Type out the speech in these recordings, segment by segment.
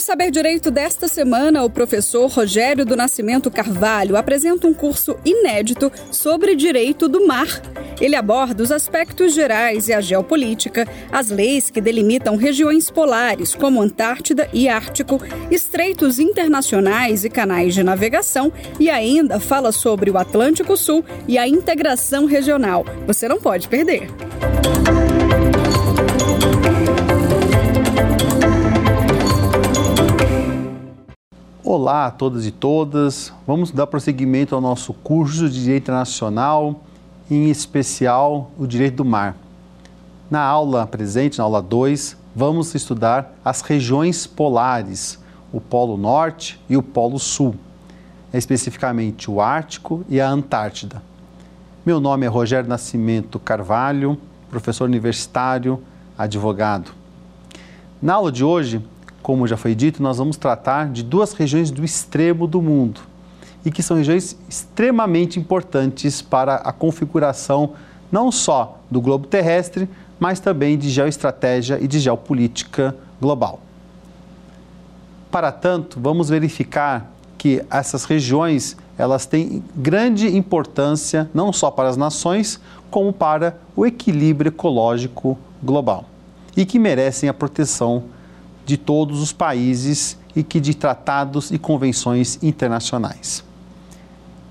No Saber Direito desta semana, o professor Rogério do Nascimento Carvalho apresenta um curso inédito sobre direito do mar. Ele aborda os aspectos gerais e a geopolítica, as leis que delimitam regiões polares, como Antártida e Ártico, estreitos internacionais e canais de navegação, e ainda fala sobre o Atlântico Sul e a integração regional. Você não pode perder. Olá a todas e todas. Vamos dar prosseguimento ao nosso curso de Direito Internacional, em especial o Direito do Mar. Na aula presente, na aula 2, vamos estudar as regiões polares, o Polo Norte e o Polo Sul, especificamente o Ártico e a Antártida. Meu nome é Rogério Nascimento Carvalho, professor universitário, advogado. Na aula de hoje, como já foi dito, nós vamos tratar de duas regiões do extremo do mundo e que são regiões extremamente importantes para a configuração não só do globo terrestre, mas também de geoestratégia e de geopolítica global. Para tanto, vamos verificar que essas regiões elas têm grande importância não só para as nações, como para o equilíbrio ecológico global e que merecem a proteção de todos os países e que de tratados e convenções internacionais.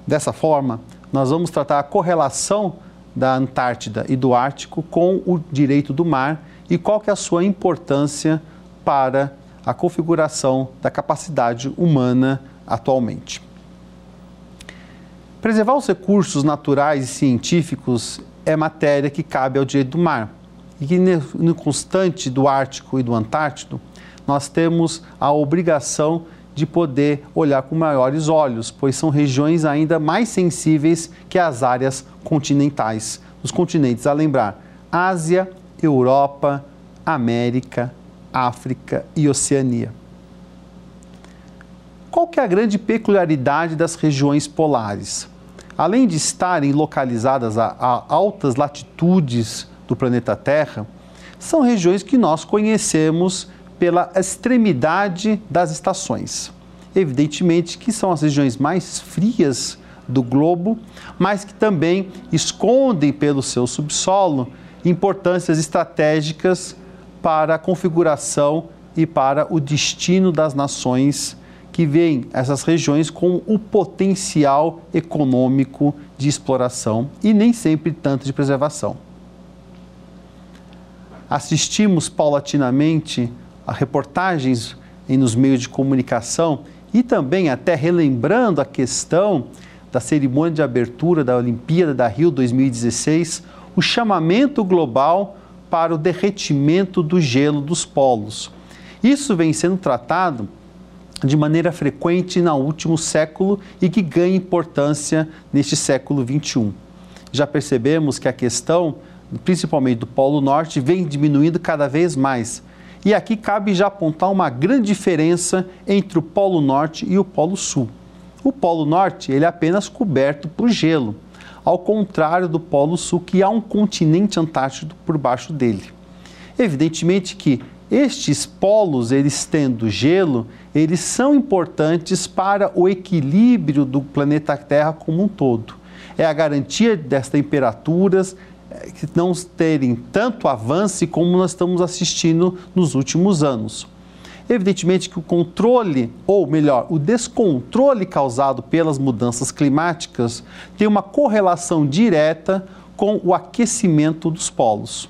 Dessa forma, nós vamos tratar a correlação da Antártida e do Ártico com o direito do mar e qual que é a sua importância para a configuração da capacidade humana atualmente. Preservar os recursos naturais e científicos é matéria que cabe ao direito do mar e que no constante do Ártico e do Antártico nós temos a obrigação de poder olhar com maiores olhos, pois são regiões ainda mais sensíveis que as áreas continentais. Os continentes a lembrar: Ásia, Europa, América, África e Oceania. Qual que é a grande peculiaridade das regiões polares? Além de estarem localizadas a, a altas latitudes do planeta Terra, são regiões que nós conhecemos pela extremidade das estações. Evidentemente que são as regiões mais frias do globo, mas que também escondem pelo seu subsolo importâncias estratégicas para a configuração e para o destino das nações que veem essas regiões com o potencial econômico de exploração e nem sempre tanto de preservação. Assistimos paulatinamente reportagens nos meios de comunicação e também até relembrando a questão da cerimônia de abertura da Olimpíada da Rio 2016, o chamamento global para o derretimento do gelo dos polos. Isso vem sendo tratado de maneira frequente no último século e que ganha importância neste século 21. Já percebemos que a questão, principalmente do Polo Norte, vem diminuindo cada vez mais e aqui cabe já apontar uma grande diferença entre o Polo Norte e o Polo Sul. O Polo Norte ele é apenas coberto por gelo, ao contrário do Polo Sul, que há um continente antártico por baixo dele. Evidentemente que estes polos, eles tendo gelo, eles são importantes para o equilíbrio do planeta Terra como um todo. É a garantia das temperaturas, que não terem tanto avanço como nós estamos assistindo nos últimos anos. Evidentemente que o controle, ou melhor, o descontrole causado pelas mudanças climáticas tem uma correlação direta com o aquecimento dos polos.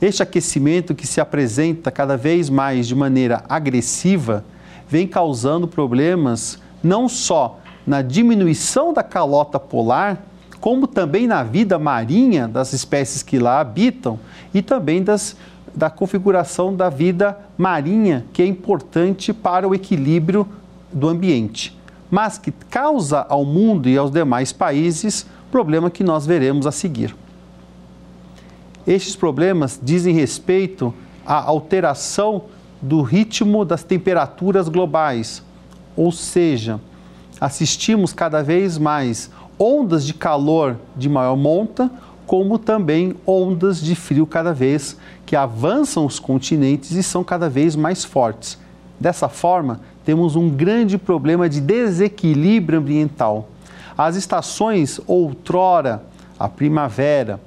Este aquecimento que se apresenta cada vez mais de maneira agressiva vem causando problemas não só na diminuição da calota polar, como também na vida marinha das espécies que lá habitam e também das, da configuração da vida marinha, que é importante para o equilíbrio do ambiente, mas que causa ao mundo e aos demais países problema que nós veremos a seguir. Estes problemas dizem respeito à alteração do ritmo das temperaturas globais, ou seja, assistimos cada vez mais ondas de calor de maior monta como também ondas de frio cada vez que avançam os continentes e são cada vez mais fortes. Dessa forma, temos um grande problema de desequilíbrio ambiental. As estações outrora, a primavera,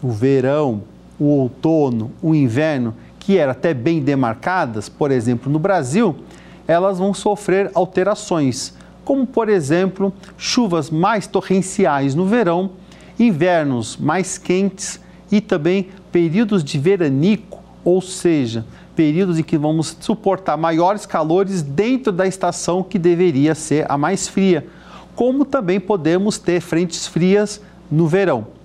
o verão, o outono, o inverno, que eram até bem demarcadas, por exemplo, no Brasil, elas vão sofrer alterações, como por exemplo, chuvas mais torrenciais no verão, invernos mais quentes e também períodos de veranico, ou seja, períodos em que vamos suportar maiores calores dentro da estação que deveria ser a mais fria, como também podemos ter frentes frias no verão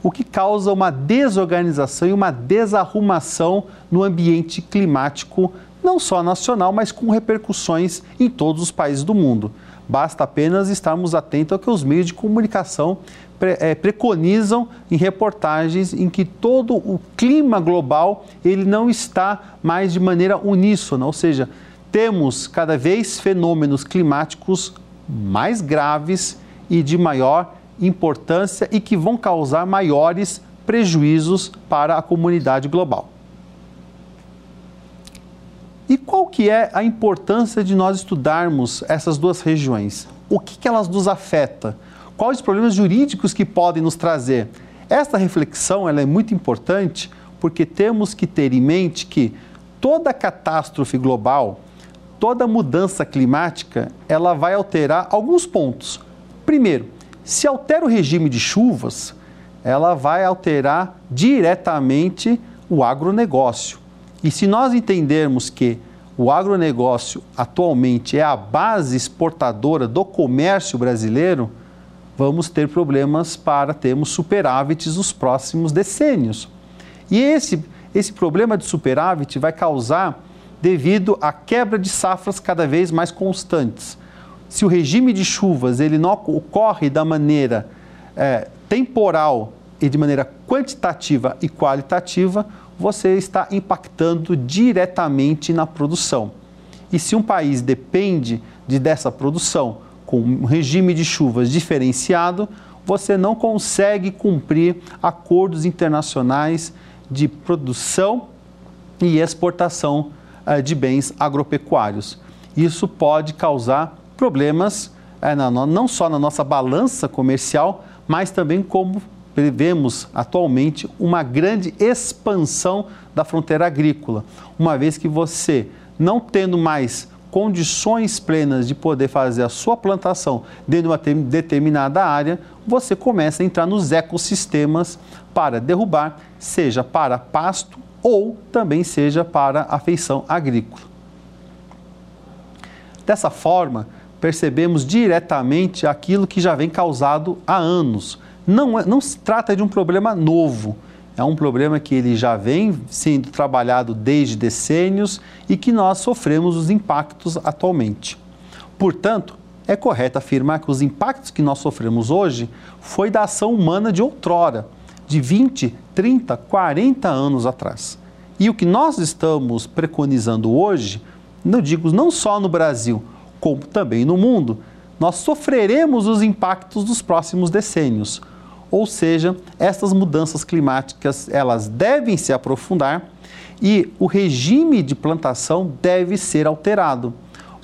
o que causa uma desorganização e uma desarrumação no ambiente climático, não só nacional, mas com repercussões em todos os países do mundo. Basta apenas estarmos atentos ao que os meios de comunicação pre é, preconizam em reportagens em que todo o clima global ele não está mais de maneira uníssona, ou seja, temos cada vez fenômenos climáticos mais graves e de maior importância e que vão causar maiores prejuízos para a comunidade global. E qual que é a importância de nós estudarmos essas duas regiões? O que, que elas nos afetam? Quais os problemas jurídicos que podem nos trazer? Esta reflexão ela é muito importante porque temos que ter em mente que toda catástrofe global, toda mudança climática, ela vai alterar alguns pontos. Primeiro, se altera o regime de chuvas, ela vai alterar diretamente o agronegócio. E se nós entendermos que o agronegócio atualmente é a base exportadora do comércio brasileiro, vamos ter problemas para termos superávites nos próximos decênios. E esse, esse problema de superávit vai causar devido à quebra de safras cada vez mais constantes se o regime de chuvas ele não ocorre da maneira é, temporal e de maneira quantitativa e qualitativa, você está impactando diretamente na produção. E se um país depende de dessa produção com um regime de chuvas diferenciado, você não consegue cumprir acordos internacionais de produção e exportação é, de bens agropecuários. Isso pode causar problemas na, não só na nossa balança comercial, mas também como prevemos atualmente uma grande expansão da fronteira agrícola, uma vez que você, não tendo mais condições plenas de poder fazer a sua plantação dentro de uma determinada área, você começa a entrar nos ecossistemas para derrubar, seja para pasto ou também seja para a feição agrícola. Dessa forma, percebemos diretamente aquilo que já vem causado há anos. Não, é, não se trata de um problema novo, é um problema que ele já vem sendo trabalhado desde decênios e que nós sofremos os impactos atualmente. Portanto, é correto afirmar que os impactos que nós sofremos hoje foi da ação humana de outrora, de 20, 30, 40 anos atrás. E o que nós estamos preconizando hoje, não digo não só no Brasil, como também no mundo, nós sofreremos os impactos dos próximos decênios. Ou seja, essas mudanças climáticas, elas devem se aprofundar e o regime de plantação deve ser alterado.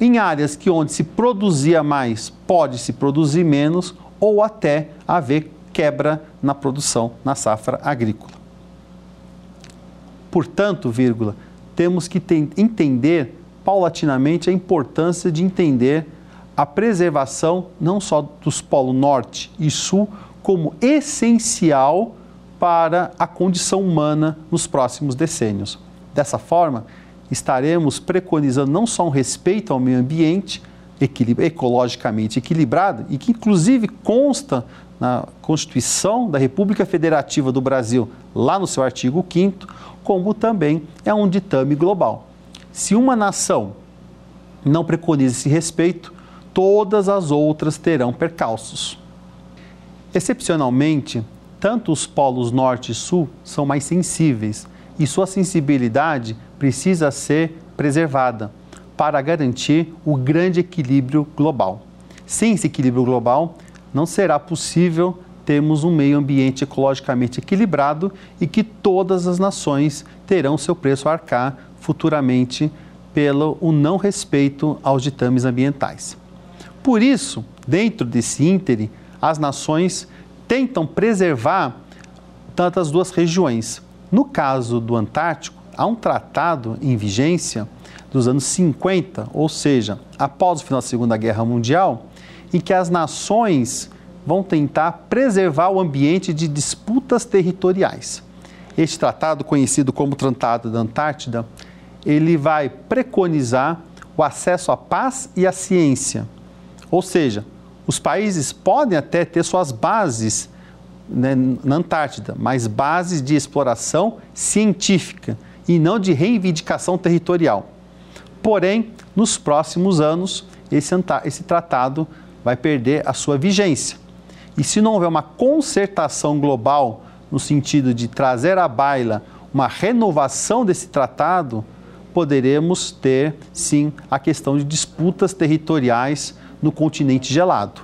Em áreas que onde se produzia mais, pode se produzir menos ou até haver quebra na produção, na safra agrícola. Portanto, vírgula, temos que entender paulatinamente a importância de entender a preservação não só dos polos norte e sul, como essencial para a condição humana nos próximos decênios. Dessa forma, estaremos preconizando não só um respeito ao meio ambiente, ecologicamente equilibrado, e que inclusive consta na Constituição da República Federativa do Brasil, lá no seu artigo 5, como também é um ditame global. Se uma nação não preconiza esse respeito, todas as outras terão percalços. Excepcionalmente, tanto os polos norte e sul são mais sensíveis e sua sensibilidade precisa ser preservada para garantir o grande equilíbrio global. Sem esse equilíbrio global, não será possível temos um meio ambiente ecologicamente equilibrado e que todas as nações terão seu preço a arcar futuramente pelo o não respeito aos ditames ambientais. Por isso, dentro desse íntere, as nações tentam preservar tantas duas regiões. No caso do Antártico, há um tratado em vigência dos anos 50, ou seja, após o final da Segunda Guerra Mundial, em que as nações vão tentar preservar o ambiente de disputas territoriais. Este tratado, conhecido como Tratado da Antártida, ele vai preconizar o acesso à paz e à ciência. Ou seja, os países podem até ter suas bases né, na Antártida, mas bases de exploração científica e não de reivindicação territorial. Porém, nos próximos anos, esse, esse tratado vai perder a sua vigência. E se não houver uma concertação global no sentido de trazer à baila uma renovação desse tratado, poderemos ter sim a questão de disputas territoriais no continente gelado.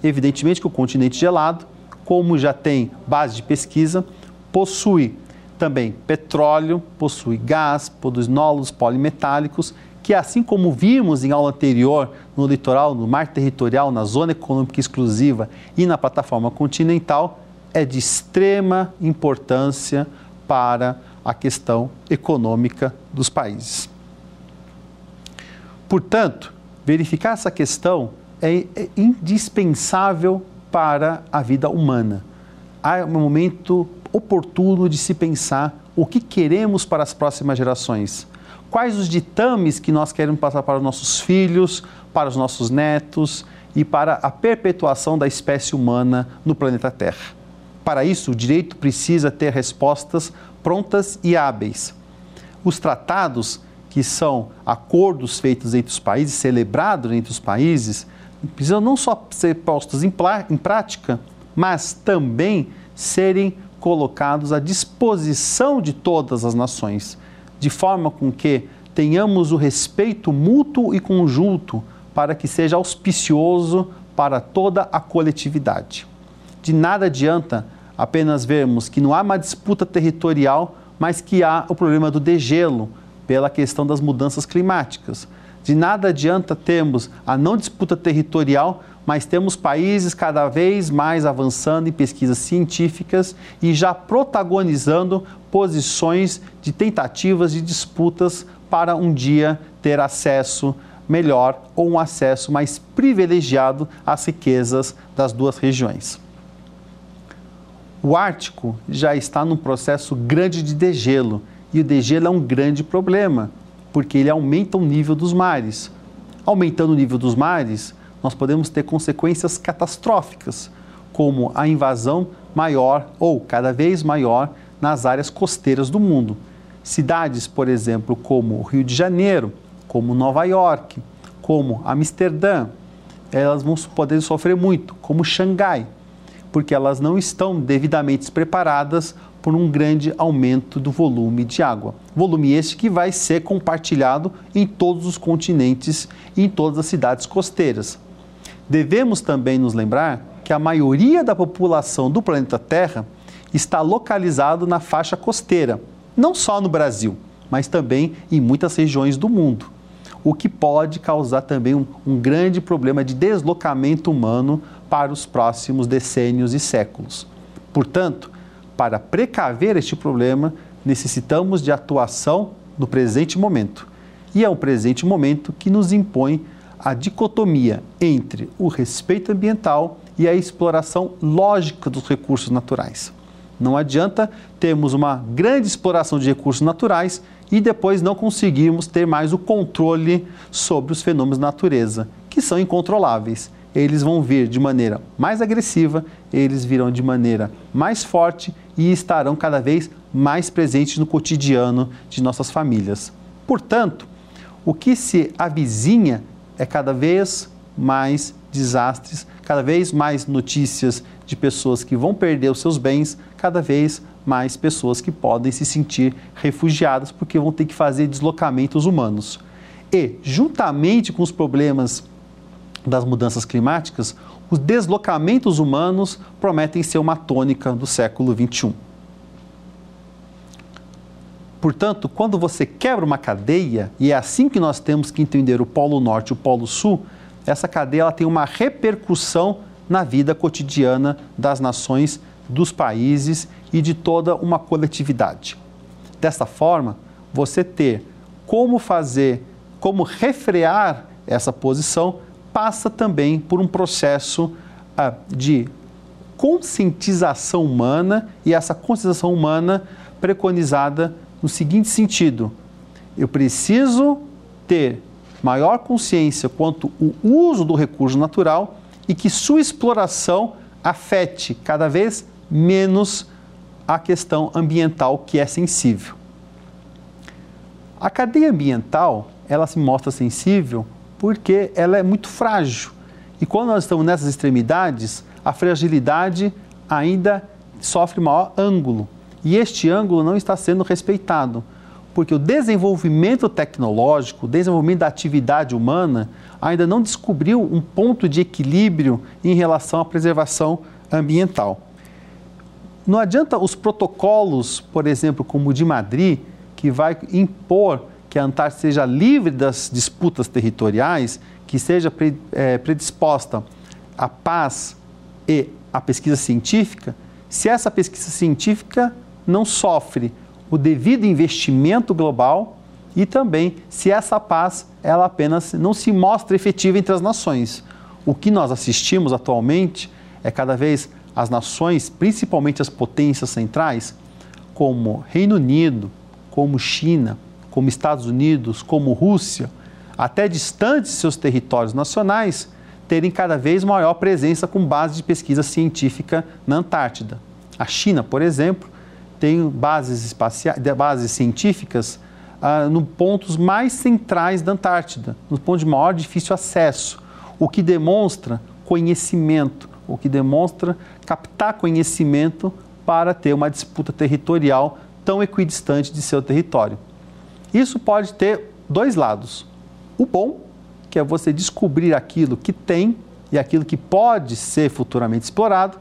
Evidentemente que o continente gelado, como já tem base de pesquisa, possui também petróleo, possui gás, produz nódulos polimetálicos que, assim como vimos em aula anterior no litoral, no mar territorial, na zona econômica exclusiva e na plataforma continental, é de extrema importância para a questão econômica dos países. Portanto, verificar essa questão é, é indispensável para a vida humana. Há um momento oportuno de se pensar o que queremos para as próximas gerações quais os ditames que nós queremos passar para os nossos filhos, para os nossos netos e para a perpetuação da espécie humana no planeta Terra. Para isso, o direito precisa ter respostas prontas e hábeis. Os tratados, que são acordos feitos entre os países, celebrados entre os países, precisam não só ser postos em, em prática, mas também serem colocados à disposição de todas as nações de forma com que tenhamos o respeito mútuo e conjunto para que seja auspicioso para toda a coletividade. De nada adianta apenas vermos que não há uma disputa territorial, mas que há o problema do degelo pela questão das mudanças climáticas. De nada adianta termos a não disputa territorial, mas temos países cada vez mais avançando em pesquisas científicas e já protagonizando posições de tentativas de disputas para um dia ter acesso melhor ou um acesso mais privilegiado às riquezas das duas regiões. O Ártico já está num processo grande de degelo e o degelo é um grande problema, porque ele aumenta o nível dos mares. Aumentando o nível dos mares, nós podemos ter consequências catastróficas, como a invasão maior ou cada vez maior nas áreas costeiras do mundo. Cidades, por exemplo, como o Rio de Janeiro, como Nova York, como Amsterdã, elas vão poder sofrer muito, como Xangai, porque elas não estão devidamente preparadas por um grande aumento do volume de água. Volume este que vai ser compartilhado em todos os continentes e em todas as cidades costeiras. Devemos também nos lembrar que a maioria da população do planeta Terra está localizado na faixa costeira, não só no Brasil, mas também em muitas regiões do mundo, o que pode causar também um, um grande problema de deslocamento humano para os próximos decênios e séculos. Portanto, para precaver este problema, necessitamos de atuação no presente momento. E é o presente momento que nos impõe a dicotomia entre o respeito ambiental e a exploração lógica dos recursos naturais. Não adianta termos uma grande exploração de recursos naturais e depois não conseguirmos ter mais o controle sobre os fenômenos da natureza, que são incontroláveis. Eles vão vir de maneira mais agressiva, eles virão de maneira mais forte e estarão cada vez mais presentes no cotidiano de nossas famílias. Portanto, o que se avizinha é cada vez mais desastres, cada vez mais notícias de pessoas que vão perder os seus bens, cada vez mais pessoas que podem se sentir refugiadas porque vão ter que fazer deslocamentos humanos. E, juntamente com os problemas das mudanças climáticas, os deslocamentos humanos prometem ser uma tônica do século XXI. Portanto, quando você quebra uma cadeia, e é assim que nós temos que entender o Polo Norte e o Polo Sul, essa cadeia ela tem uma repercussão na vida cotidiana das nações, dos países e de toda uma coletividade. Desta forma, você ter como fazer, como refrear essa posição, passa também por um processo ah, de conscientização humana e essa conscientização humana preconizada no seguinte sentido: eu preciso ter maior consciência quanto o uso do recurso natural e que sua exploração afete cada vez menos a questão ambiental que é sensível. A cadeia ambiental, ela se mostra sensível porque ela é muito frágil. E quando nós estamos nessas extremidades, a fragilidade ainda sofre maior ângulo. E este ângulo não está sendo respeitado, porque o desenvolvimento tecnológico, o desenvolvimento da atividade humana, ainda não descobriu um ponto de equilíbrio em relação à preservação ambiental. Não adianta os protocolos, por exemplo, como o de Madrid, que vai impor que a Antártida seja livre das disputas territoriais, que seja é, predisposta à paz e à pesquisa científica, se essa pesquisa científica não sofre o devido investimento global e também se essa paz ela apenas não se mostra efetiva entre as nações. O que nós assistimos atualmente é cada vez as nações, principalmente as potências centrais, como Reino Unido, como China, como Estados Unidos, como Rússia, até distantes seus territórios nacionais, terem cada vez maior presença com base de pesquisa científica na Antártida. A China, por exemplo, tem bases, espaciais, bases científicas ah, no pontos mais centrais da Antártida, nos pontos de maior difícil acesso, o que demonstra conhecimento, o que demonstra captar conhecimento para ter uma disputa territorial tão equidistante de seu território. Isso pode ter dois lados. O bom, que é você descobrir aquilo que tem e aquilo que pode ser futuramente explorado,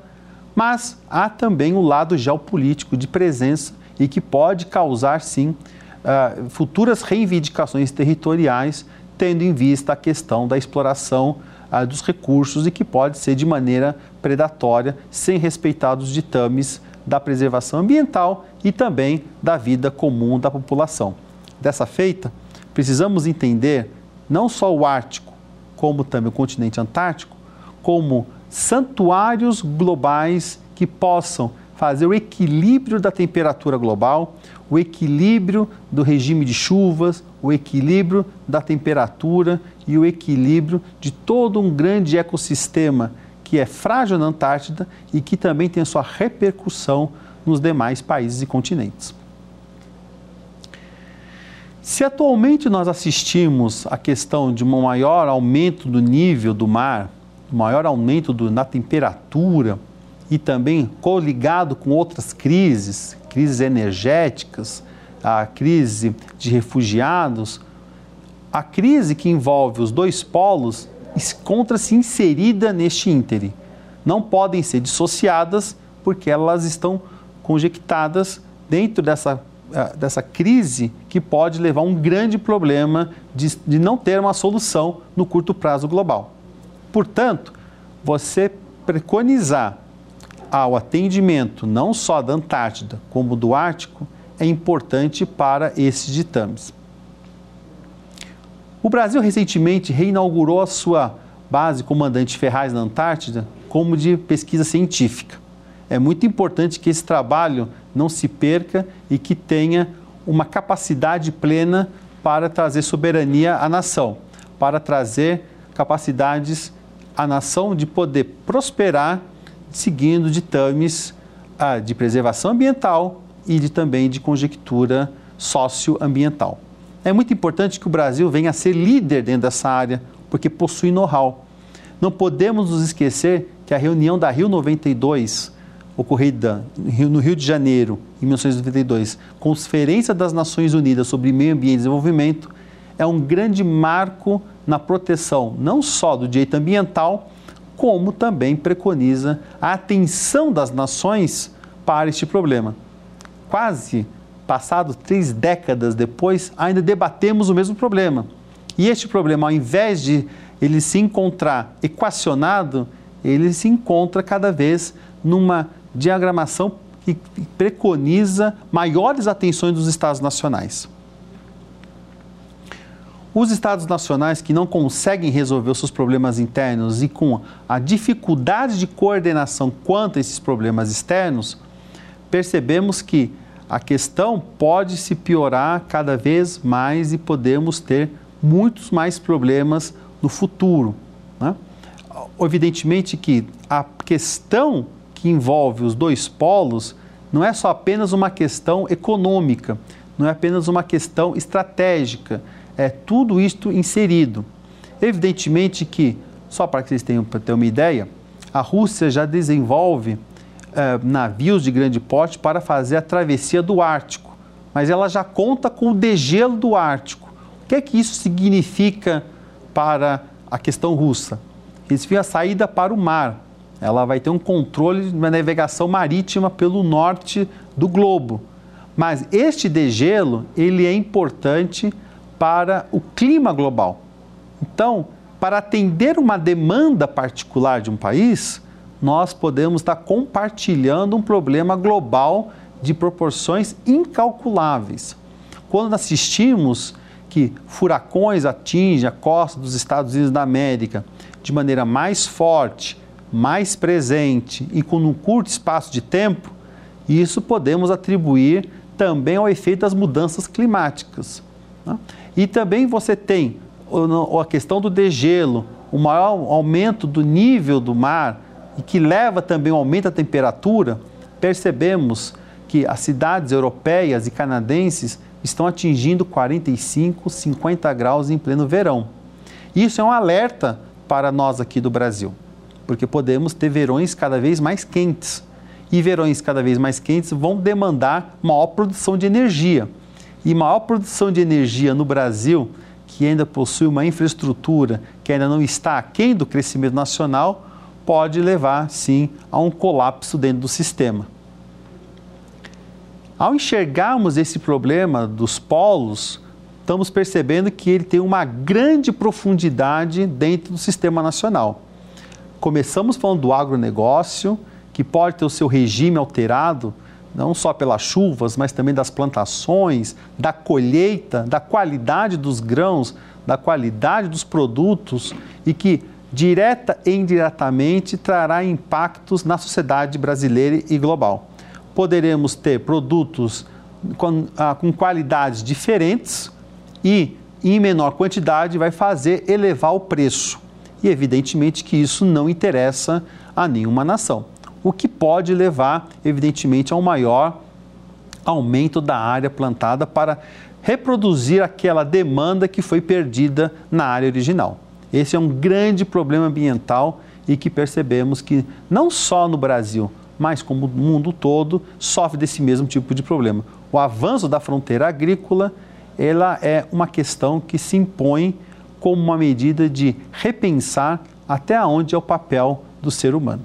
mas há também o lado geopolítico de presença e que pode causar, sim, uh, futuras reivindicações territoriais, tendo em vista a questão da exploração uh, dos recursos e que pode ser de maneira predatória, sem respeitar os ditames da preservação ambiental e também da vida comum da população. Dessa feita, precisamos entender não só o Ártico, como também o continente Antártico, como santuários globais que possam fazer o equilíbrio da temperatura global, o equilíbrio do regime de chuvas, o equilíbrio da temperatura e o equilíbrio de todo um grande ecossistema que é frágil na Antártida e que também tem a sua repercussão nos demais países e continentes. Se atualmente nós assistimos à questão de um maior aumento do nível do mar, maior aumento do, na temperatura e também coligado com outras crises, crises energéticas, a crise de refugiados, a crise que envolve os dois polos encontra-se inserida neste íntere. Não podem ser dissociadas porque elas estão conjectadas dentro dessa, dessa crise que pode levar a um grande problema de, de não ter uma solução no curto prazo global. Portanto, você preconizar ao atendimento não só da Antártida como do Ártico é importante para esses ditames. O Brasil recentemente reinaugurou a sua base Comandante Ferraz na Antártida como de pesquisa científica. É muito importante que esse trabalho não se perca e que tenha uma capacidade plena para trazer soberania à nação, para trazer capacidades à nação de poder prosperar seguindo ditames ah, de preservação ambiental e de, também de conjectura socioambiental. É muito importante que o Brasil venha a ser líder dentro dessa área, porque possui know-how. Não podemos nos esquecer que a reunião da Rio 92, ocorrida no Rio de Janeiro, em 1992, Conferência das Nações Unidas sobre Meio Ambiente e Desenvolvimento, é um grande marco na proteção não só do direito ambiental, como também preconiza a atenção das nações para este problema. Quase passado três décadas depois, ainda debatemos o mesmo problema. E este problema, ao invés de ele se encontrar equacionado, ele se encontra cada vez numa diagramação que preconiza maiores atenções dos Estados nacionais. Os Estados nacionais que não conseguem resolver os seus problemas internos e com a dificuldade de coordenação quanto a esses problemas externos, percebemos que a questão pode se piorar cada vez mais e podemos ter muitos mais problemas no futuro. Né? Evidentemente que a questão que envolve os dois polos não é só apenas uma questão econômica, não é apenas uma questão estratégica, é tudo isto inserido. Evidentemente que, só para que vocês tenham para ter uma ideia, a Rússia já desenvolve é, navios de grande porte para fazer a travessia do Ártico, mas ela já conta com o degelo do Ártico. O que é que isso significa para a questão russa? Significa a saída para o mar. Ela vai ter um controle de uma navegação marítima pelo norte do globo. Mas este degelo, ele é importante para o clima global. Então, para atender uma demanda particular de um país, nós podemos estar compartilhando um problema global de proporções incalculáveis. Quando assistimos que furacões atingem a costa dos Estados Unidos da América de maneira mais forte, mais presente e com um curto espaço de tempo, isso podemos atribuir também ao efeito das mudanças climáticas. Né? E também você tem a questão do degelo, o maior aumento do nível do mar e que leva também ao aumento da temperatura, percebemos que as cidades europeias e canadenses estão atingindo 45, 50 graus em pleno verão. Isso é um alerta para nós aqui do Brasil, porque podemos ter verões cada vez mais quentes. E verões cada vez mais quentes vão demandar maior produção de energia. E maior produção de energia no Brasil, que ainda possui uma infraestrutura que ainda não está aquém do crescimento nacional, pode levar sim a um colapso dentro do sistema. Ao enxergarmos esse problema dos polos, estamos percebendo que ele tem uma grande profundidade dentro do sistema nacional. Começamos falando do agronegócio, que pode ter o seu regime alterado, não só pelas chuvas, mas também das plantações, da colheita, da qualidade dos grãos, da qualidade dos produtos e que direta e indiretamente trará impactos na sociedade brasileira e global poderemos ter produtos com, ah, com qualidades diferentes e em menor quantidade vai fazer elevar o preço. E evidentemente que isso não interessa a nenhuma nação. O que pode levar, evidentemente, a um maior aumento da área plantada para reproduzir aquela demanda que foi perdida na área original. Esse é um grande problema ambiental e que percebemos que não só no Brasil, mas como o mundo todo sofre desse mesmo tipo de problema. O avanço da fronteira agrícola, ela é uma questão que se impõe como uma medida de repensar até onde é o papel do ser humano.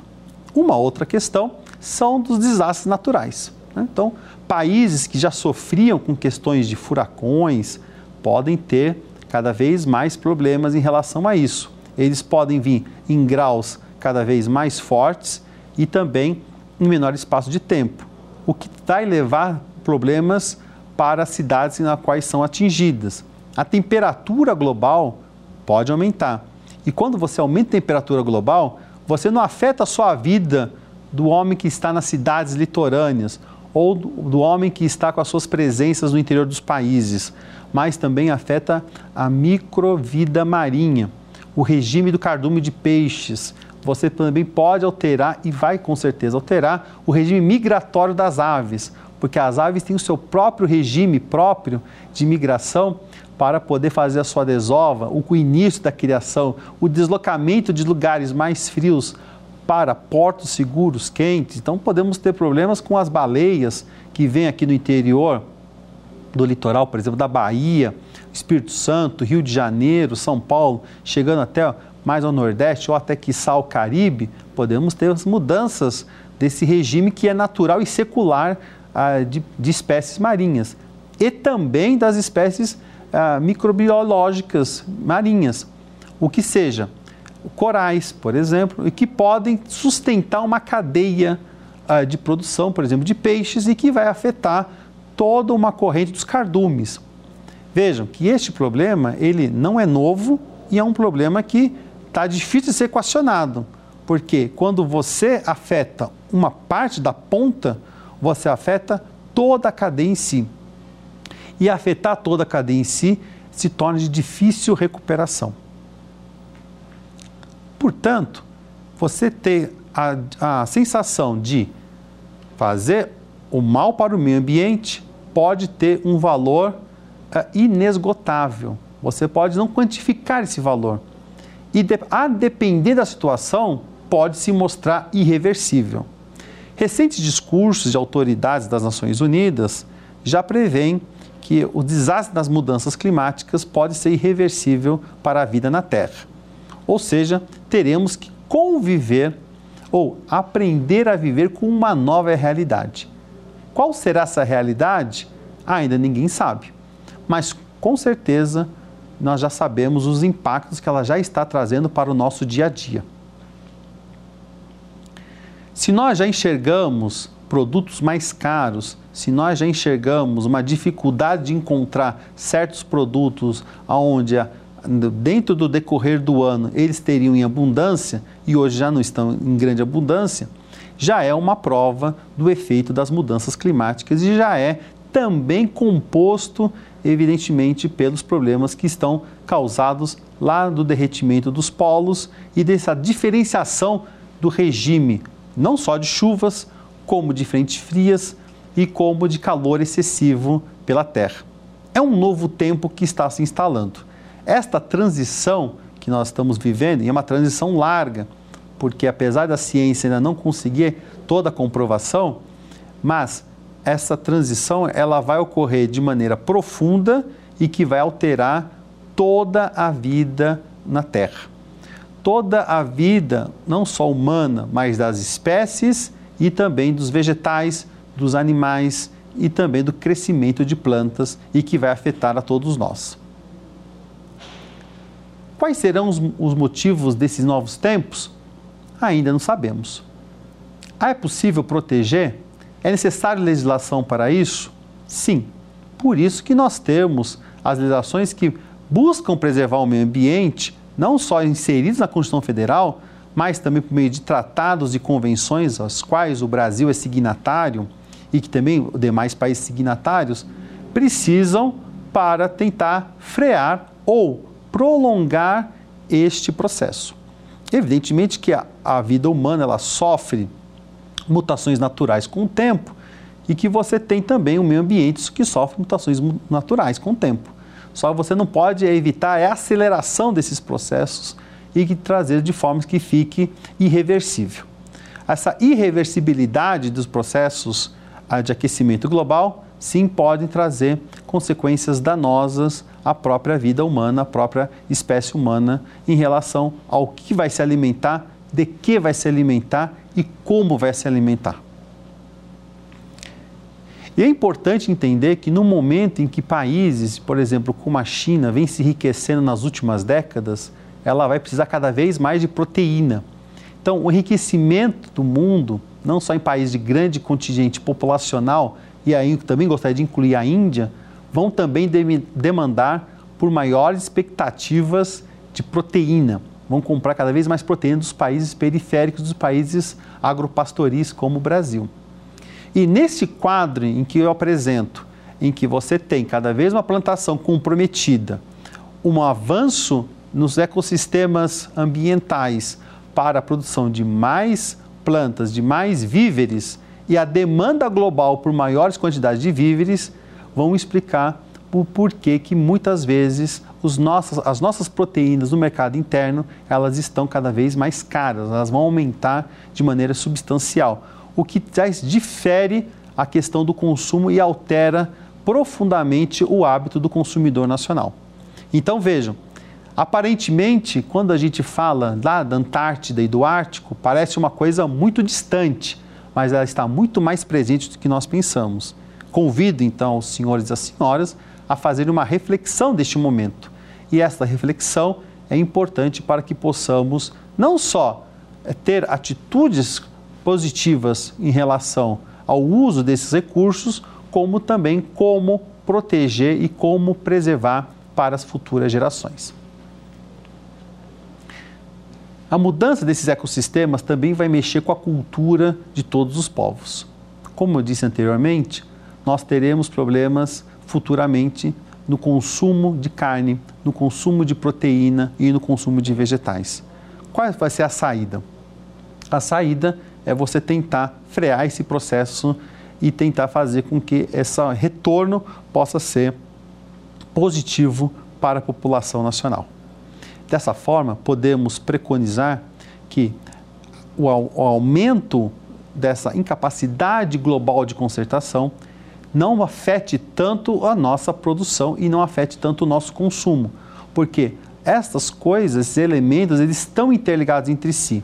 Uma outra questão são dos desastres naturais. Né? Então, países que já sofriam com questões de furacões podem ter cada vez mais problemas em relação a isso. Eles podem vir em graus cada vez mais fortes e também em menor espaço de tempo, o que vai levar problemas para as cidades nas quais são atingidas. A temperatura global pode aumentar. E quando você aumenta a temperatura global, você não afeta só a vida do homem que está nas cidades litorâneas ou do homem que está com as suas presenças no interior dos países, mas também afeta a microvida marinha, o regime do cardume de peixes, você também pode alterar e vai com certeza alterar o regime migratório das aves, porque as aves têm o seu próprio regime próprio de migração para poder fazer a sua desova, o início da criação, o deslocamento de lugares mais frios para portos seguros, quentes. Então podemos ter problemas com as baleias que vêm aqui no interior do litoral, por exemplo, da Bahia, Espírito Santo, Rio de Janeiro, São Paulo, chegando até mais ao Nordeste ou até quiçá ao Caribe, podemos ter as mudanças desse regime que é natural e secular ah, de, de, espécies marinhas e também das espécies ah, microbiológicas marinhas, o que seja corais, por exemplo, e que podem sustentar uma cadeia ah, de produção, por exemplo, de peixes e que vai afetar toda uma corrente dos cardumes. Vejam que este problema ele não é novo e é um problema que está difícil de ser equacionado, porque quando você afeta uma parte da ponta, você afeta toda a cadeia em si. E afetar toda a cadeia em si se torna de difícil recuperação. Portanto, você ter a, a sensação de fazer o mal para o meio ambiente pode ter um valor é, inesgotável. Você pode não quantificar esse valor. E de, a depender da situação, pode se mostrar irreversível. Recentes discursos de autoridades das Nações Unidas já prevêem que o desastre das mudanças climáticas pode ser irreversível para a vida na Terra. Ou seja, teremos que conviver ou aprender a viver com uma nova realidade. Qual será essa realidade? Ainda ninguém sabe. Mas com certeza nós já sabemos os impactos que ela já está trazendo para o nosso dia a dia. Se nós já enxergamos produtos mais caros, se nós já enxergamos uma dificuldade de encontrar certos produtos onde dentro do decorrer do ano eles teriam em abundância e hoje já não estão em grande abundância, já é uma prova do efeito das mudanças climáticas e já é também composto, evidentemente, pelos problemas que estão causados lá do derretimento dos polos e dessa diferenciação do regime, não só de chuvas, como de frentes frias e como de calor excessivo pela Terra. É um novo tempo que está se instalando. Esta transição que nós estamos vivendo, é uma transição larga, porque apesar da ciência ainda não conseguir toda a comprovação, mas essa transição ela vai ocorrer de maneira profunda e que vai alterar toda a vida na Terra. Toda a vida, não só humana, mas das espécies e também dos vegetais, dos animais e também do crescimento de plantas e que vai afetar a todos nós. Quais serão os, os motivos desses novos tempos? Ainda não sabemos. Ah, é possível proteger? É necessário legislação para isso? Sim. Por isso que nós temos as legislações que buscam preservar o meio ambiente, não só inseridos na Constituição Federal, mas também por meio de tratados e convenções aos quais o Brasil é signatário e que também os demais países signatários precisam para tentar frear ou prolongar este processo. Evidentemente que a, a vida humana ela sofre mutações naturais com o tempo e que você tem também o meio ambiente que sofre mutações naturais com o tempo. Só você não pode evitar a aceleração desses processos e que trazer de forma que fique irreversível. Essa irreversibilidade dos processos de aquecimento global sim podem trazer consequências danosas à própria vida humana, à própria espécie humana em relação ao que vai se alimentar, de que vai se alimentar e como vai se alimentar. E é importante entender que no momento em que países, por exemplo, como a China, vem se enriquecendo nas últimas décadas, ela vai precisar cada vez mais de proteína. Então, o enriquecimento do mundo, não só em países de grande contingente populacional, e aí também gostaria de incluir a Índia, vão também de demandar por maiores expectativas de proteína. Vão comprar cada vez mais proteína dos países periféricos, dos países agropastoris como o Brasil. E nesse quadro em que eu apresento, em que você tem cada vez uma plantação comprometida, um avanço nos ecossistemas ambientais para a produção de mais plantas, de mais víveres, e a demanda global por maiores quantidades de víveres vão explicar o porquê que muitas vezes os nossos, as nossas proteínas no mercado interno elas estão cada vez mais caras, elas vão aumentar de maneira substancial, o que difere a questão do consumo e altera profundamente o hábito do consumidor nacional. Então vejam, aparentemente, quando a gente fala lá da Antártida e do Ártico, parece uma coisa muito distante, mas ela está muito mais presente do que nós pensamos. Convido então os senhores e as senhoras a fazerem uma reflexão deste momento. E esta reflexão é importante para que possamos não só eh, ter atitudes positivas em relação ao uso desses recursos, como também como proteger e como preservar para as futuras gerações. A mudança desses ecossistemas também vai mexer com a cultura de todos os povos. Como eu disse anteriormente, nós teremos problemas futuramente no consumo de carne, no consumo de proteína e no consumo de vegetais. Qual vai ser a saída? A saída é você tentar frear esse processo e tentar fazer com que esse retorno possa ser positivo para a população nacional. Dessa forma, podemos preconizar que o, aumento dessa incapacidade global de consertação não afete tanto a nossa produção e não afete tanto o nosso consumo, porque estas coisas, esses elementos, eles estão interligados entre si.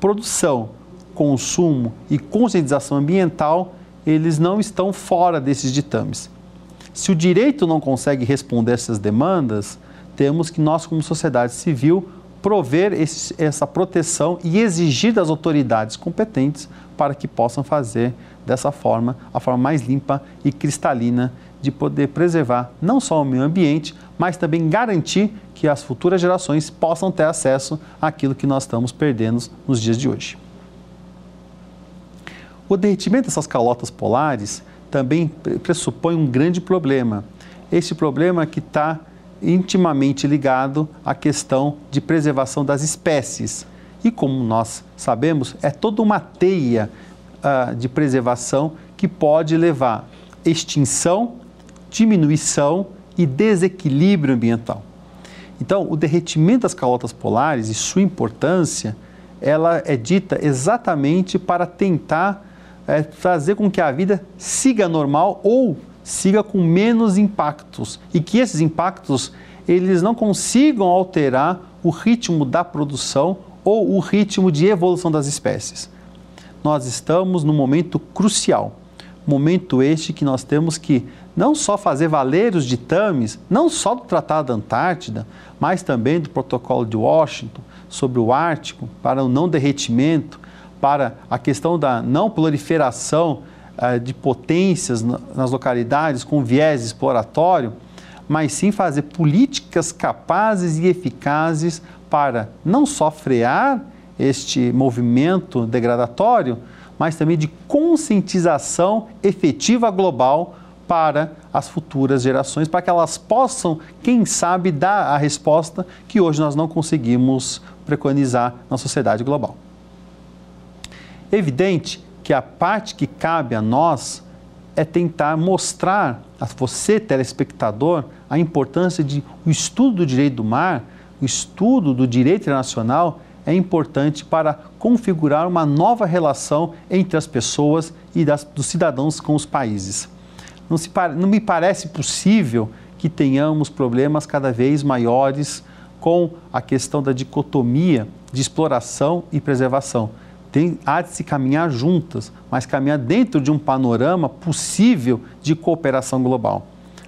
Produção, consumo e conscientização ambiental, eles não estão fora desses ditames. Se o direito não consegue responder essas demandas, temos que nós, como sociedade civil, prover esse, essa proteção e exigir das autoridades competentes para que possam fazer dessa forma a forma mais limpa e cristalina de poder preservar não só o meio ambiente, mas também garantir que as futuras gerações possam ter acesso àquilo que nós estamos perdendo nos dias de hoje. O derretimento dessas calotas polares também pressupõe um grande problema. Esse problema que está intimamente ligado à questão de preservação das espécies. E como nós sabemos, é toda uma teia uh, de preservação que pode levar extinção, diminuição e desequilíbrio ambiental. Então, o derretimento das calotas polares e sua importância, ela é dita exatamente para tentar é, fazer com que a vida siga normal ou siga com menos impactos e que esses impactos eles não consigam alterar o ritmo da produção ou o ritmo de evolução das espécies. Nós estamos num momento crucial, momento este que nós temos que não só fazer valer os ditames, não só do Tratado da Antártida, mas também do Protocolo de Washington sobre o Ártico para o não derretimento, para a questão da não proliferação de potências nas localidades com viés exploratório, mas sim fazer políticas capazes e eficazes para não só frear este movimento degradatório, mas também de conscientização efetiva global para as futuras gerações, para que elas possam, quem sabe, dar a resposta que hoje nós não conseguimos preconizar na sociedade global. Evidente que a parte que cabe a nós é tentar mostrar a você, telespectador, a importância de o estudo do direito do mar, o estudo do direito internacional é importante para configurar uma nova relação entre as pessoas e das, dos cidadãos com os países. Não, se, não me parece possível que tenhamos problemas cada vez maiores com a questão da dicotomia de exploração e preservação tem, há de se caminhar juntas, mas caminhar dentro de um panorama possível de cooperação global.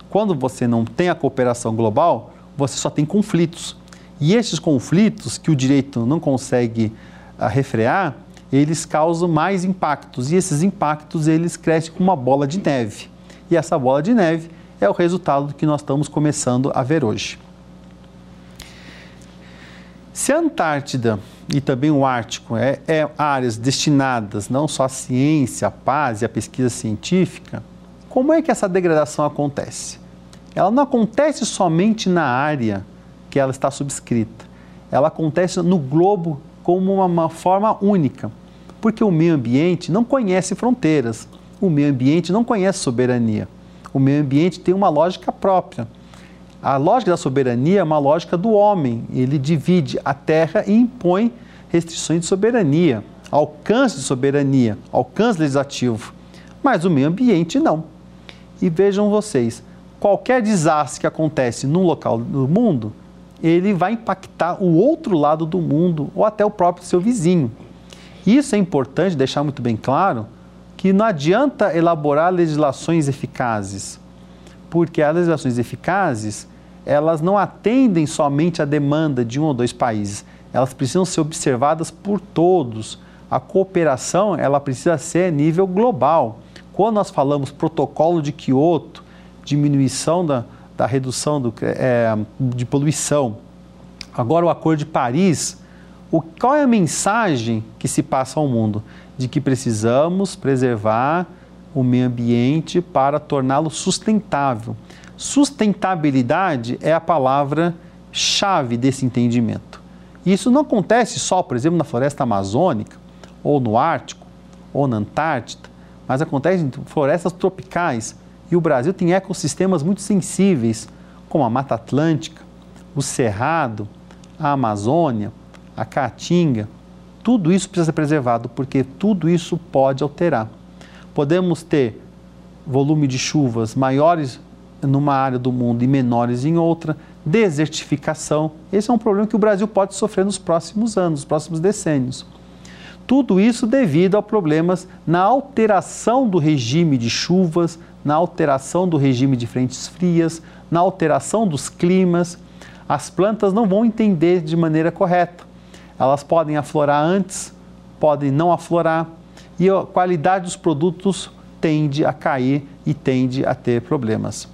Quando você não tem a cooperação global, você só tem conflitos. E esses conflitos que o direito não consegue uh, refrear, eles causam mais impactos. E esses impactos, eles crescem como uma bola de neve. E essa bola de neve é o resultado do que nós estamos começando a ver hoje. Se a Antártida e também o Ártico é, é, áreas destinadas não só à ciência, à paz e à pesquisa científica, como é que essa degradação acontece? Ela não acontece somente na área que ela está subscrita, ela acontece no globo como uma, uma forma única, porque o meio ambiente não conhece fronteiras, o meio ambiente não conhece soberania, o meio ambiente tem uma lógica própria a lógica da soberania é uma lógica do homem. Ele divide a terra e impõe restrições de soberania, alcance de soberania, alcance legislativo. Mas o meio ambiente não. E vejam vocês, qualquer desastre que acontece num local do mundo, ele vai impactar o outro lado do mundo ou até o próprio seu vizinho. Isso é importante deixar muito bem claro que não adianta elaborar legislações eficazes, porque as legislações eficazes elas não atendem somente à demanda de um ou dois países, elas precisam ser observadas por todos. A cooperação ela precisa ser a nível global. Quando nós falamos protocolo de Kyoto, diminuição da, da redução do, é, de poluição, agora o Acordo de Paris, o, qual é a mensagem que se passa ao mundo? De que precisamos preservar o meio ambiente para torná-lo sustentável. Sustentabilidade é a palavra chave desse entendimento. Isso não acontece só, por exemplo, na floresta amazônica, ou no Ártico, ou na Antártida, mas acontece em florestas tropicais. E o Brasil tem ecossistemas muito sensíveis, como a Mata Atlântica, o Cerrado, a Amazônia, a Caatinga. Tudo isso precisa ser preservado, porque tudo isso pode alterar. Podemos ter volume de chuvas maiores numa área do mundo e menores em outra, desertificação. Esse é um problema que o Brasil pode sofrer nos próximos anos, nos próximos decênios. Tudo isso devido a problemas na alteração do regime de chuvas, na alteração do regime de frentes frias, na alteração dos climas. As plantas não vão entender de maneira correta. Elas podem aflorar antes, podem não aflorar, e a qualidade dos produtos tende a cair e tende a ter problemas.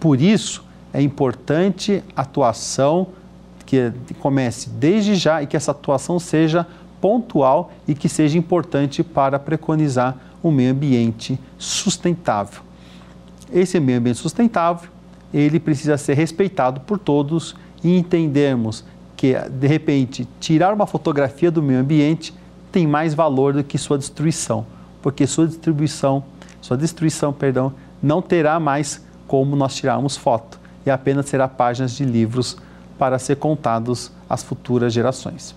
Por isso, é importante a atuação que comece desde já e que essa atuação seja pontual e que seja importante para preconizar um meio ambiente sustentável. Esse meio ambiente sustentável, ele precisa ser respeitado por todos e entendermos que, de repente, tirar uma fotografia do meio ambiente tem mais valor do que sua destruição, porque sua distribuição, sua destruição, perdão, não terá mais como nós tirarmos foto e apenas será páginas de livros para ser contados às futuras gerações.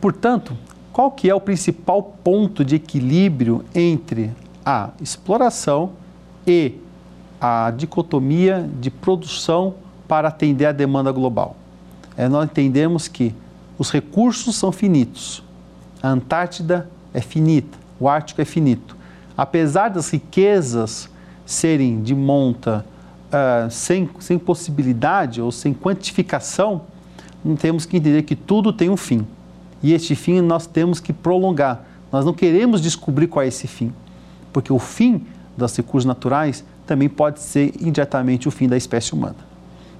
Portanto, qual que é o principal ponto de equilíbrio entre a exploração e a dicotomia de produção para atender a demanda global? É, nós entendemos que os recursos são finitos. A Antártida é finita, o Ártico é finito. Apesar das riquezas serem de monta uh, sem, sem possibilidade ou sem quantificação, temos que entender que tudo tem um fim. E este fim nós temos que prolongar. Nós não queremos descobrir qual é esse fim, porque o fim dos recursos naturais também pode ser indiretamente o fim da espécie humana.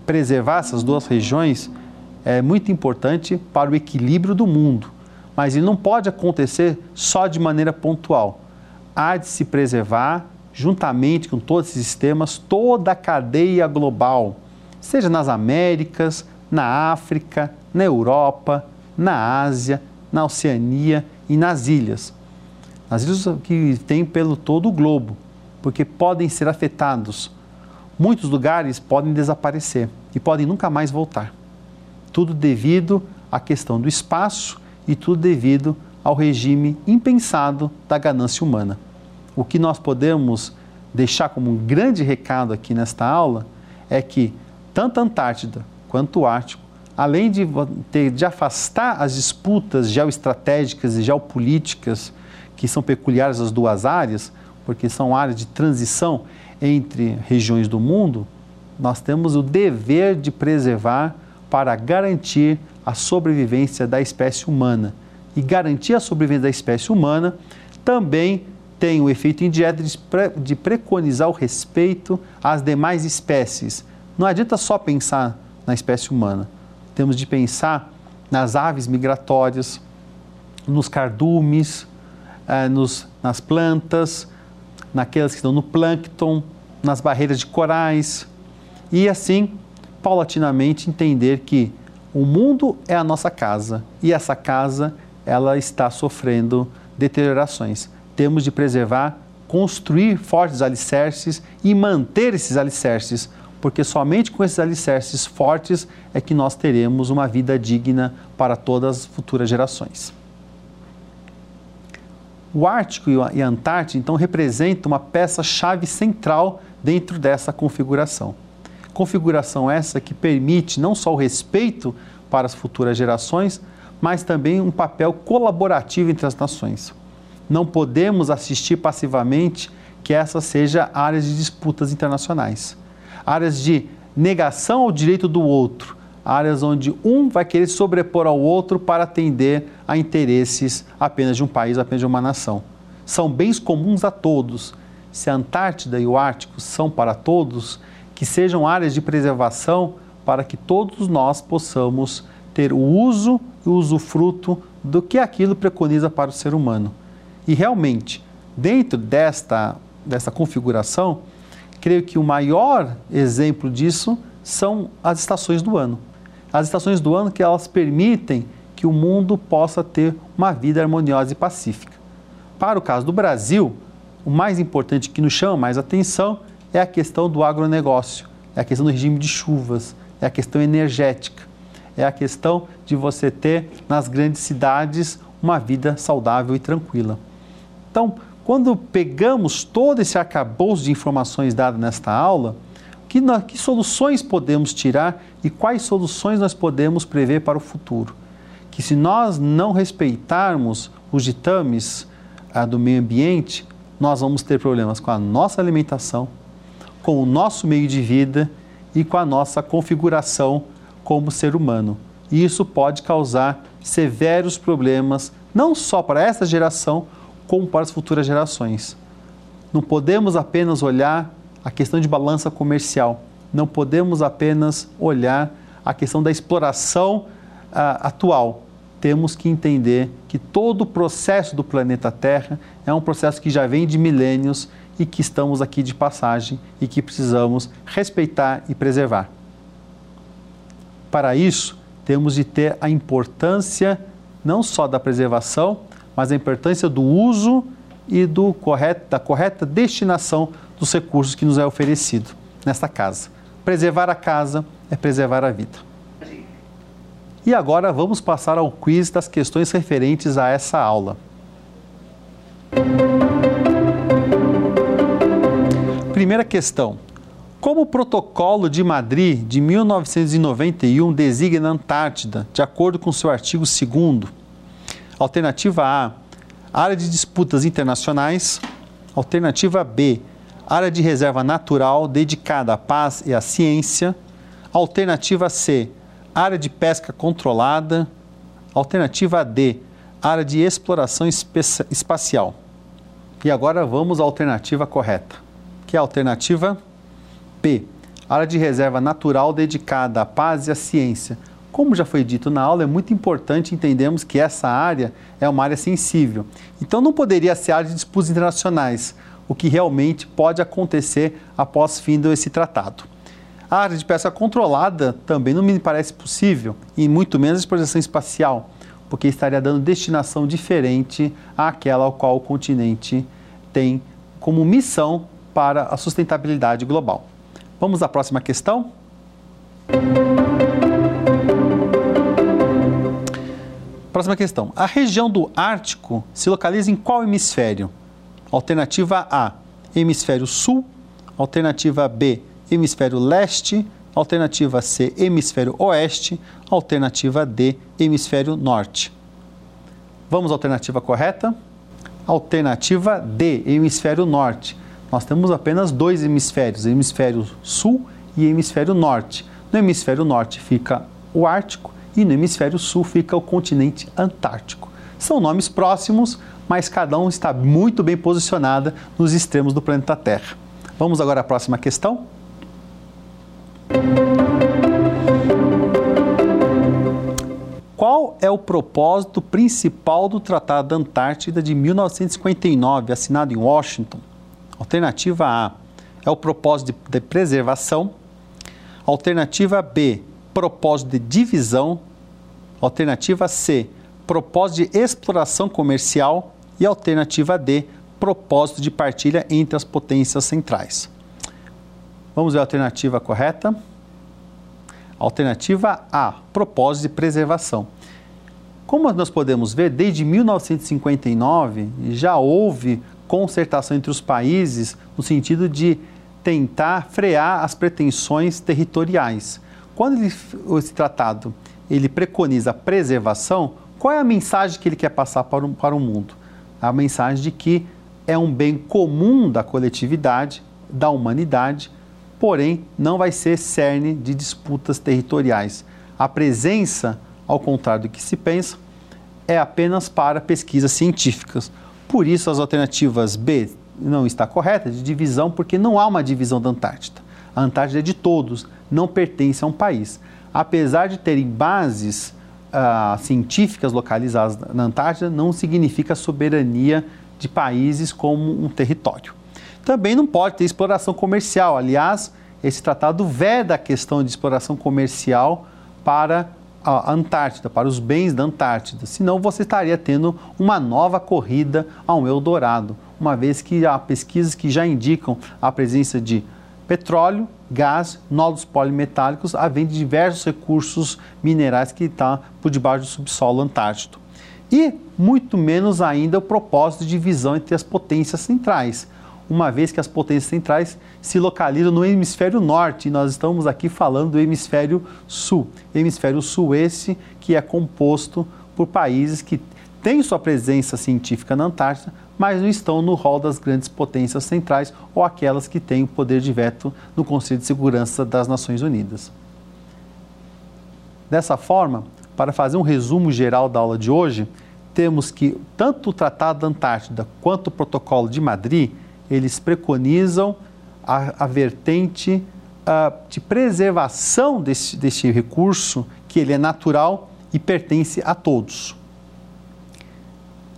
Preservar essas duas regiões é muito importante para o equilíbrio do mundo, mas ele não pode acontecer só de maneira pontual. Há de se preservar juntamente com todos esses sistemas, toda a cadeia global, seja nas Américas, na África, na Europa, na Ásia, na Oceania e nas ilhas. As ilhas que tem pelo todo o globo, porque podem ser afetados. Muitos lugares podem desaparecer e podem nunca mais voltar. Tudo devido à questão do espaço e tudo devido ao regime impensado da ganância humana. O que nós podemos deixar como um grande recado aqui nesta aula é que tanto a Antártida quanto o Ártico, além de, ter, de afastar as disputas geoestratégicas e geopolíticas que são peculiares às duas áreas, porque são áreas de transição entre regiões do mundo, nós temos o dever de preservar para garantir a sobrevivência da espécie humana. E garantir a sobrevivência da espécie humana também tem o efeito indireto de preconizar o respeito às demais espécies. Não adianta só pensar na espécie humana, temos de pensar nas aves migratórias, nos cardumes, eh, nos, nas plantas, naquelas que estão no plâncton, nas barreiras de corais e assim, paulatinamente, entender que o mundo é a nossa casa e essa casa ela está sofrendo deteriorações temos de preservar, construir fortes alicerces e manter esses alicerces, porque somente com esses alicerces fortes é que nós teremos uma vida digna para todas as futuras gerações. O Ártico e a Antártida, então, representam uma peça-chave central dentro dessa configuração. Configuração essa que permite não só o respeito para as futuras gerações, mas também um papel colaborativo entre as nações. Não podemos assistir passivamente que essa seja áreas de disputas internacionais, áreas de negação ao direito do outro, áreas onde um vai querer sobrepor ao outro para atender a interesses apenas de um país, apenas de uma nação. São bens comuns a todos. Se a Antártida e o Ártico são para todos, que sejam áreas de preservação para que todos nós possamos ter o uso e o usufruto do que aquilo preconiza para o ser humano. E realmente, dentro desta, desta configuração, creio que o maior exemplo disso são as estações do ano as estações do ano que elas permitem que o mundo possa ter uma vida harmoniosa e pacífica. Para o caso do Brasil, o mais importante que nos chama mais atenção é a questão do agronegócio, é a questão do regime de chuvas, é a questão energética, é a questão de você ter nas grandes cidades uma vida saudável e tranquila. Então, quando pegamos todo esse arcabouço de informações dado nesta aula, que, que soluções podemos tirar e quais soluções nós podemos prever para o futuro? Que se nós não respeitarmos os ditames ah, do meio ambiente, nós vamos ter problemas com a nossa alimentação, com o nosso meio de vida e com a nossa configuração como ser humano. E isso pode causar severos problemas, não só para essa geração, como para as futuras gerações. Não podemos apenas olhar a questão de balança comercial. Não podemos apenas olhar a questão da exploração uh, atual. Temos que entender que todo o processo do planeta Terra é um processo que já vem de milênios e que estamos aqui de passagem e que precisamos respeitar e preservar. Para isso, temos de ter a importância não só da preservação, mas a importância do uso e do correto, da correta destinação dos recursos que nos é oferecido nesta casa. Preservar a casa é preservar a vida. E agora vamos passar ao quiz das questões referentes a essa aula. Primeira questão. Como o Protocolo de Madrid de 1991 designa a Antártida, de acordo com seu artigo 2? Alternativa A: área de disputas internacionais. Alternativa B: área de reserva natural dedicada à paz e à ciência. Alternativa C, área de pesca controlada. Alternativa D, área de exploração espacial. E agora vamos à alternativa correta, que é a alternativa P, área de reserva natural dedicada à paz e à ciência. Como já foi dito na aula, é muito importante entendermos que essa área é uma área sensível. Então não poderia ser área de disputas internacionais, o que realmente pode acontecer após fim desse tratado. A área de pesca controlada também não me parece possível, e muito menos a exploração espacial, porque estaria dando destinação diferente àquela ao qual o continente tem como missão para a sustentabilidade global. Vamos à próxima questão? Próxima questão. A região do Ártico se localiza em qual hemisfério? Alternativa A, hemisfério sul. Alternativa B, hemisfério leste. Alternativa C, hemisfério oeste. Alternativa D, hemisfério norte. Vamos à alternativa correta? Alternativa D, hemisfério norte. Nós temos apenas dois hemisférios, hemisfério sul e hemisfério norte. No hemisfério norte fica o Ártico e no hemisfério sul fica o continente Antártico. São nomes próximos, mas cada um está muito bem posicionada nos extremos do planeta Terra. Vamos agora à próxima questão? Qual é o propósito principal do Tratado da Antártida de 1959, assinado em Washington? Alternativa A é o propósito de preservação. Alternativa B, propósito de divisão. Alternativa C, propósito de exploração comercial e alternativa D, propósito de partilha entre as potências centrais. Vamos ver a alternativa correta? Alternativa A, propósito de preservação. Como nós podemos ver, desde 1959 já houve concertação entre os países no sentido de tentar frear as pretensões territoriais. Quando ele, esse tratado ele preconiza a preservação, qual é a mensagem que ele quer passar para o, para o mundo? A mensagem de que é um bem comum da coletividade, da humanidade, porém não vai ser cerne de disputas territoriais. A presença, ao contrário do que se pensa, é apenas para pesquisas científicas. Por isso, as alternativas B não está correta, de divisão, porque não há uma divisão da Antártida. A Antártida é de todos, não pertence a um país. Apesar de terem bases uh, científicas localizadas na Antártida, não significa soberania de países como um território. Também não pode ter exploração comercial. Aliás, esse tratado veda a questão de exploração comercial para a Antártida, para os bens da Antártida. Senão você estaria tendo uma nova corrida a um Eldorado, uma vez que há pesquisas que já indicam a presença de petróleo, gás, nódulos polimetálicos, de diversos recursos minerais que estão por debaixo do subsolo antártico. E muito menos ainda o propósito de divisão entre as potências centrais, uma vez que as potências centrais se localizam no hemisfério norte e nós estamos aqui falando do hemisfério sul. Hemisfério sul esse que é composto por países que têm sua presença científica na Antártida, mas não estão no rol das grandes potências centrais ou aquelas que têm o poder de veto no Conselho de Segurança das Nações Unidas. Dessa forma, para fazer um resumo geral da aula de hoje, temos que tanto o Tratado da Antártida quanto o Protocolo de Madrid, eles preconizam a, a vertente uh, de preservação desse, desse recurso, que ele é natural e pertence a todos.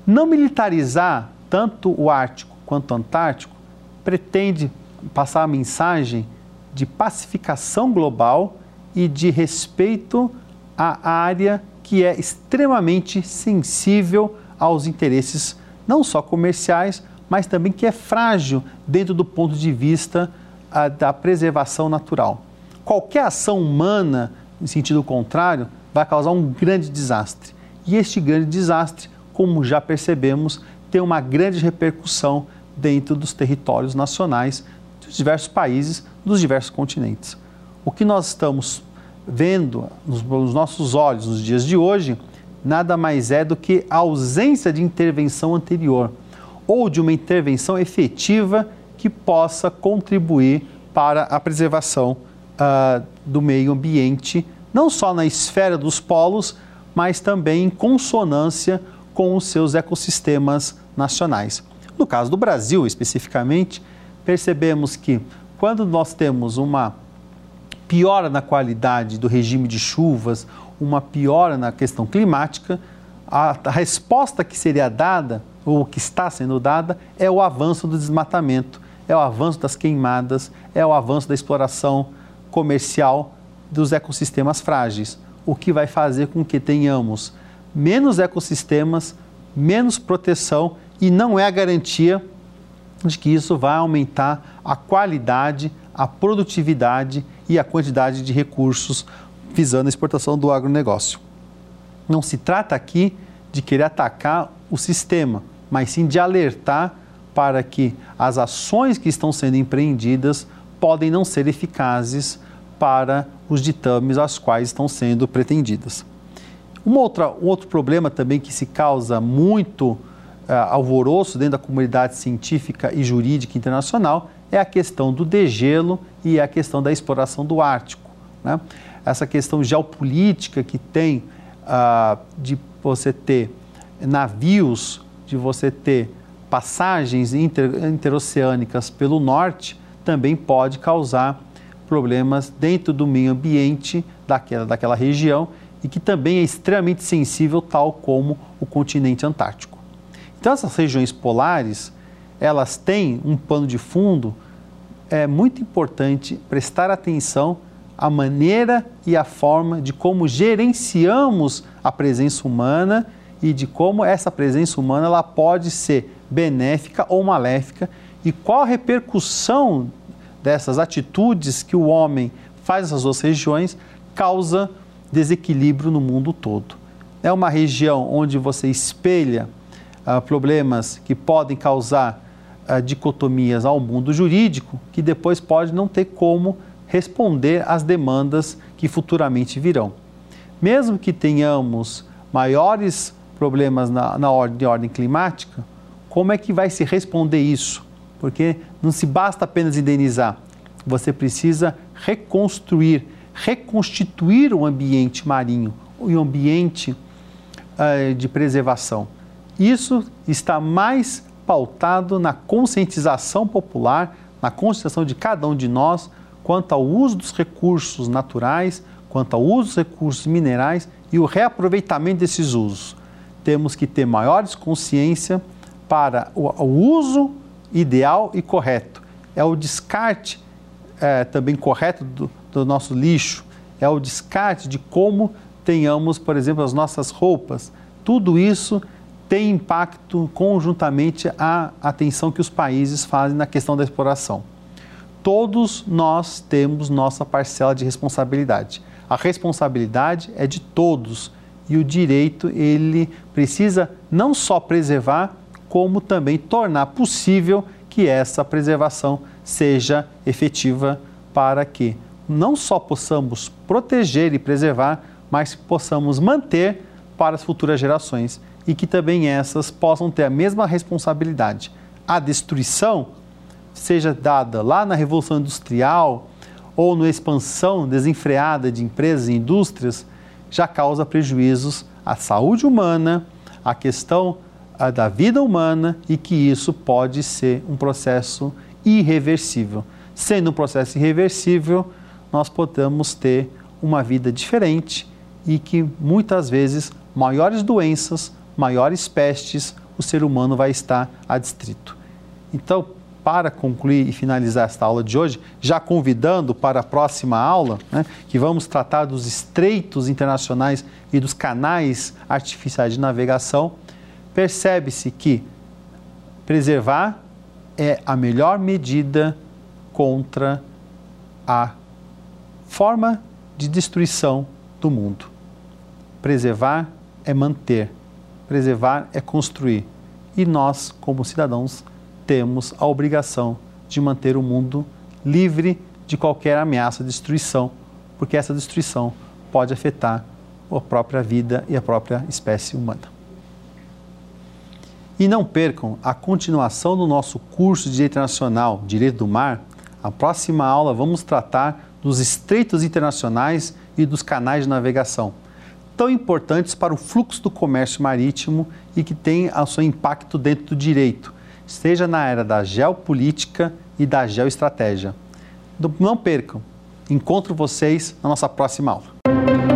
Não militarizar tanto o Ártico quanto o Antártico pretende passar a mensagem de pacificação global e de respeito à área que é extremamente sensível aos interesses não só comerciais, mas também que é frágil dentro do ponto de vista a, da preservação natural. Qualquer ação humana, em sentido contrário, vai causar um grande desastre. E este grande desastre, como já percebemos, tem uma grande repercussão dentro dos territórios nacionais dos diversos países, dos diversos continentes. O que nós estamos vendo nos nossos olhos nos dias de hoje nada mais é do que a ausência de intervenção anterior ou de uma intervenção efetiva que possa contribuir para a preservação uh, do meio ambiente, não só na esfera dos polos, mas também em consonância com os seus ecossistemas nacionais. No caso do Brasil, especificamente, percebemos que quando nós temos uma piora na qualidade do regime de chuvas, uma piora na questão climática, a, a resposta que seria dada, ou que está sendo dada, é o avanço do desmatamento, é o avanço das queimadas, é o avanço da exploração comercial dos ecossistemas frágeis, o que vai fazer com que tenhamos menos ecossistemas, menos proteção e não é a garantia de que isso vai aumentar a qualidade, a produtividade e a quantidade de recursos visando a exportação do agronegócio. Não se trata aqui de querer atacar o sistema, mas sim de alertar para que as ações que estão sendo empreendidas podem não ser eficazes para os ditames aos quais estão sendo pretendidas. Uma outra, um outro problema também que se causa muito uh, alvoroço dentro da comunidade científica e jurídica internacional é a questão do degelo e a questão da exploração do Ártico. Né? Essa questão geopolítica que tem uh, de você ter navios, de você ter passagens inter, interoceânicas pelo norte, também pode causar problemas dentro do meio ambiente daquela, daquela região e que também é extremamente sensível, tal como o continente antártico. Então essas regiões polares, elas têm um pano de fundo, é muito importante prestar atenção à maneira e à forma de como gerenciamos a presença humana e de como essa presença humana ela pode ser benéfica ou maléfica e qual a repercussão dessas atitudes que o homem faz nessas duas regiões causa desequilíbrio no mundo todo. é uma região onde você espelha uh, problemas que podem causar uh, dicotomias ao mundo jurídico, que depois pode não ter como responder às demandas que futuramente virão. Mesmo que tenhamos maiores problemas na, na ordem, de ordem climática, como é que vai se responder isso? Porque não se basta apenas indenizar, você precisa reconstruir, reconstituir o ambiente marinho, o ambiente uh, de preservação. Isso está mais pautado na conscientização popular, na conscientização de cada um de nós quanto ao uso dos recursos naturais, quanto ao uso dos recursos minerais e o reaproveitamento desses usos. Temos que ter maiores consciência para o, o uso ideal e correto. É o descarte é, também correto do, do nosso lixo, é o descarte de como tenhamos, por exemplo, as nossas roupas. Tudo isso tem impacto conjuntamente à atenção que os países fazem na questão da exploração. Todos nós temos nossa parcela de responsabilidade. A responsabilidade é de todos e o direito ele precisa não só preservar, como também tornar possível que essa preservação seja efetiva para que não só possamos proteger e preservar, mas possamos manter para as futuras gerações e que também essas possam ter a mesma responsabilidade. A destruição, seja dada lá na Revolução Industrial ou na expansão desenfreada de empresas e indústrias, já causa prejuízos à saúde humana, à questão da vida humana e que isso pode ser um processo irreversível. Sendo um processo irreversível, nós podemos ter uma vida diferente e que muitas vezes maiores doenças maiores pestes o ser humano vai estar adstrito. Então, para concluir e finalizar esta aula de hoje, já convidando para a próxima aula, né, que vamos tratar dos estreitos internacionais e dos canais artificiais de navegação, percebe-se que preservar é a melhor medida contra a forma de destruição do mundo. Preservar é manter preservar é construir. E nós, como cidadãos, temos a obrigação de manter o mundo livre de qualquer ameaça de destruição, porque essa destruição pode afetar a própria vida e a própria espécie humana. E não percam a continuação do nosso curso de Direito Internacional, Direito do Mar. A próxima aula vamos tratar dos estreitos internacionais e dos canais de navegação tão importantes para o fluxo do comércio marítimo e que têm o seu impacto dentro do direito, seja na era da geopolítica e da geoestratégia. Não percam, encontro vocês na nossa próxima aula.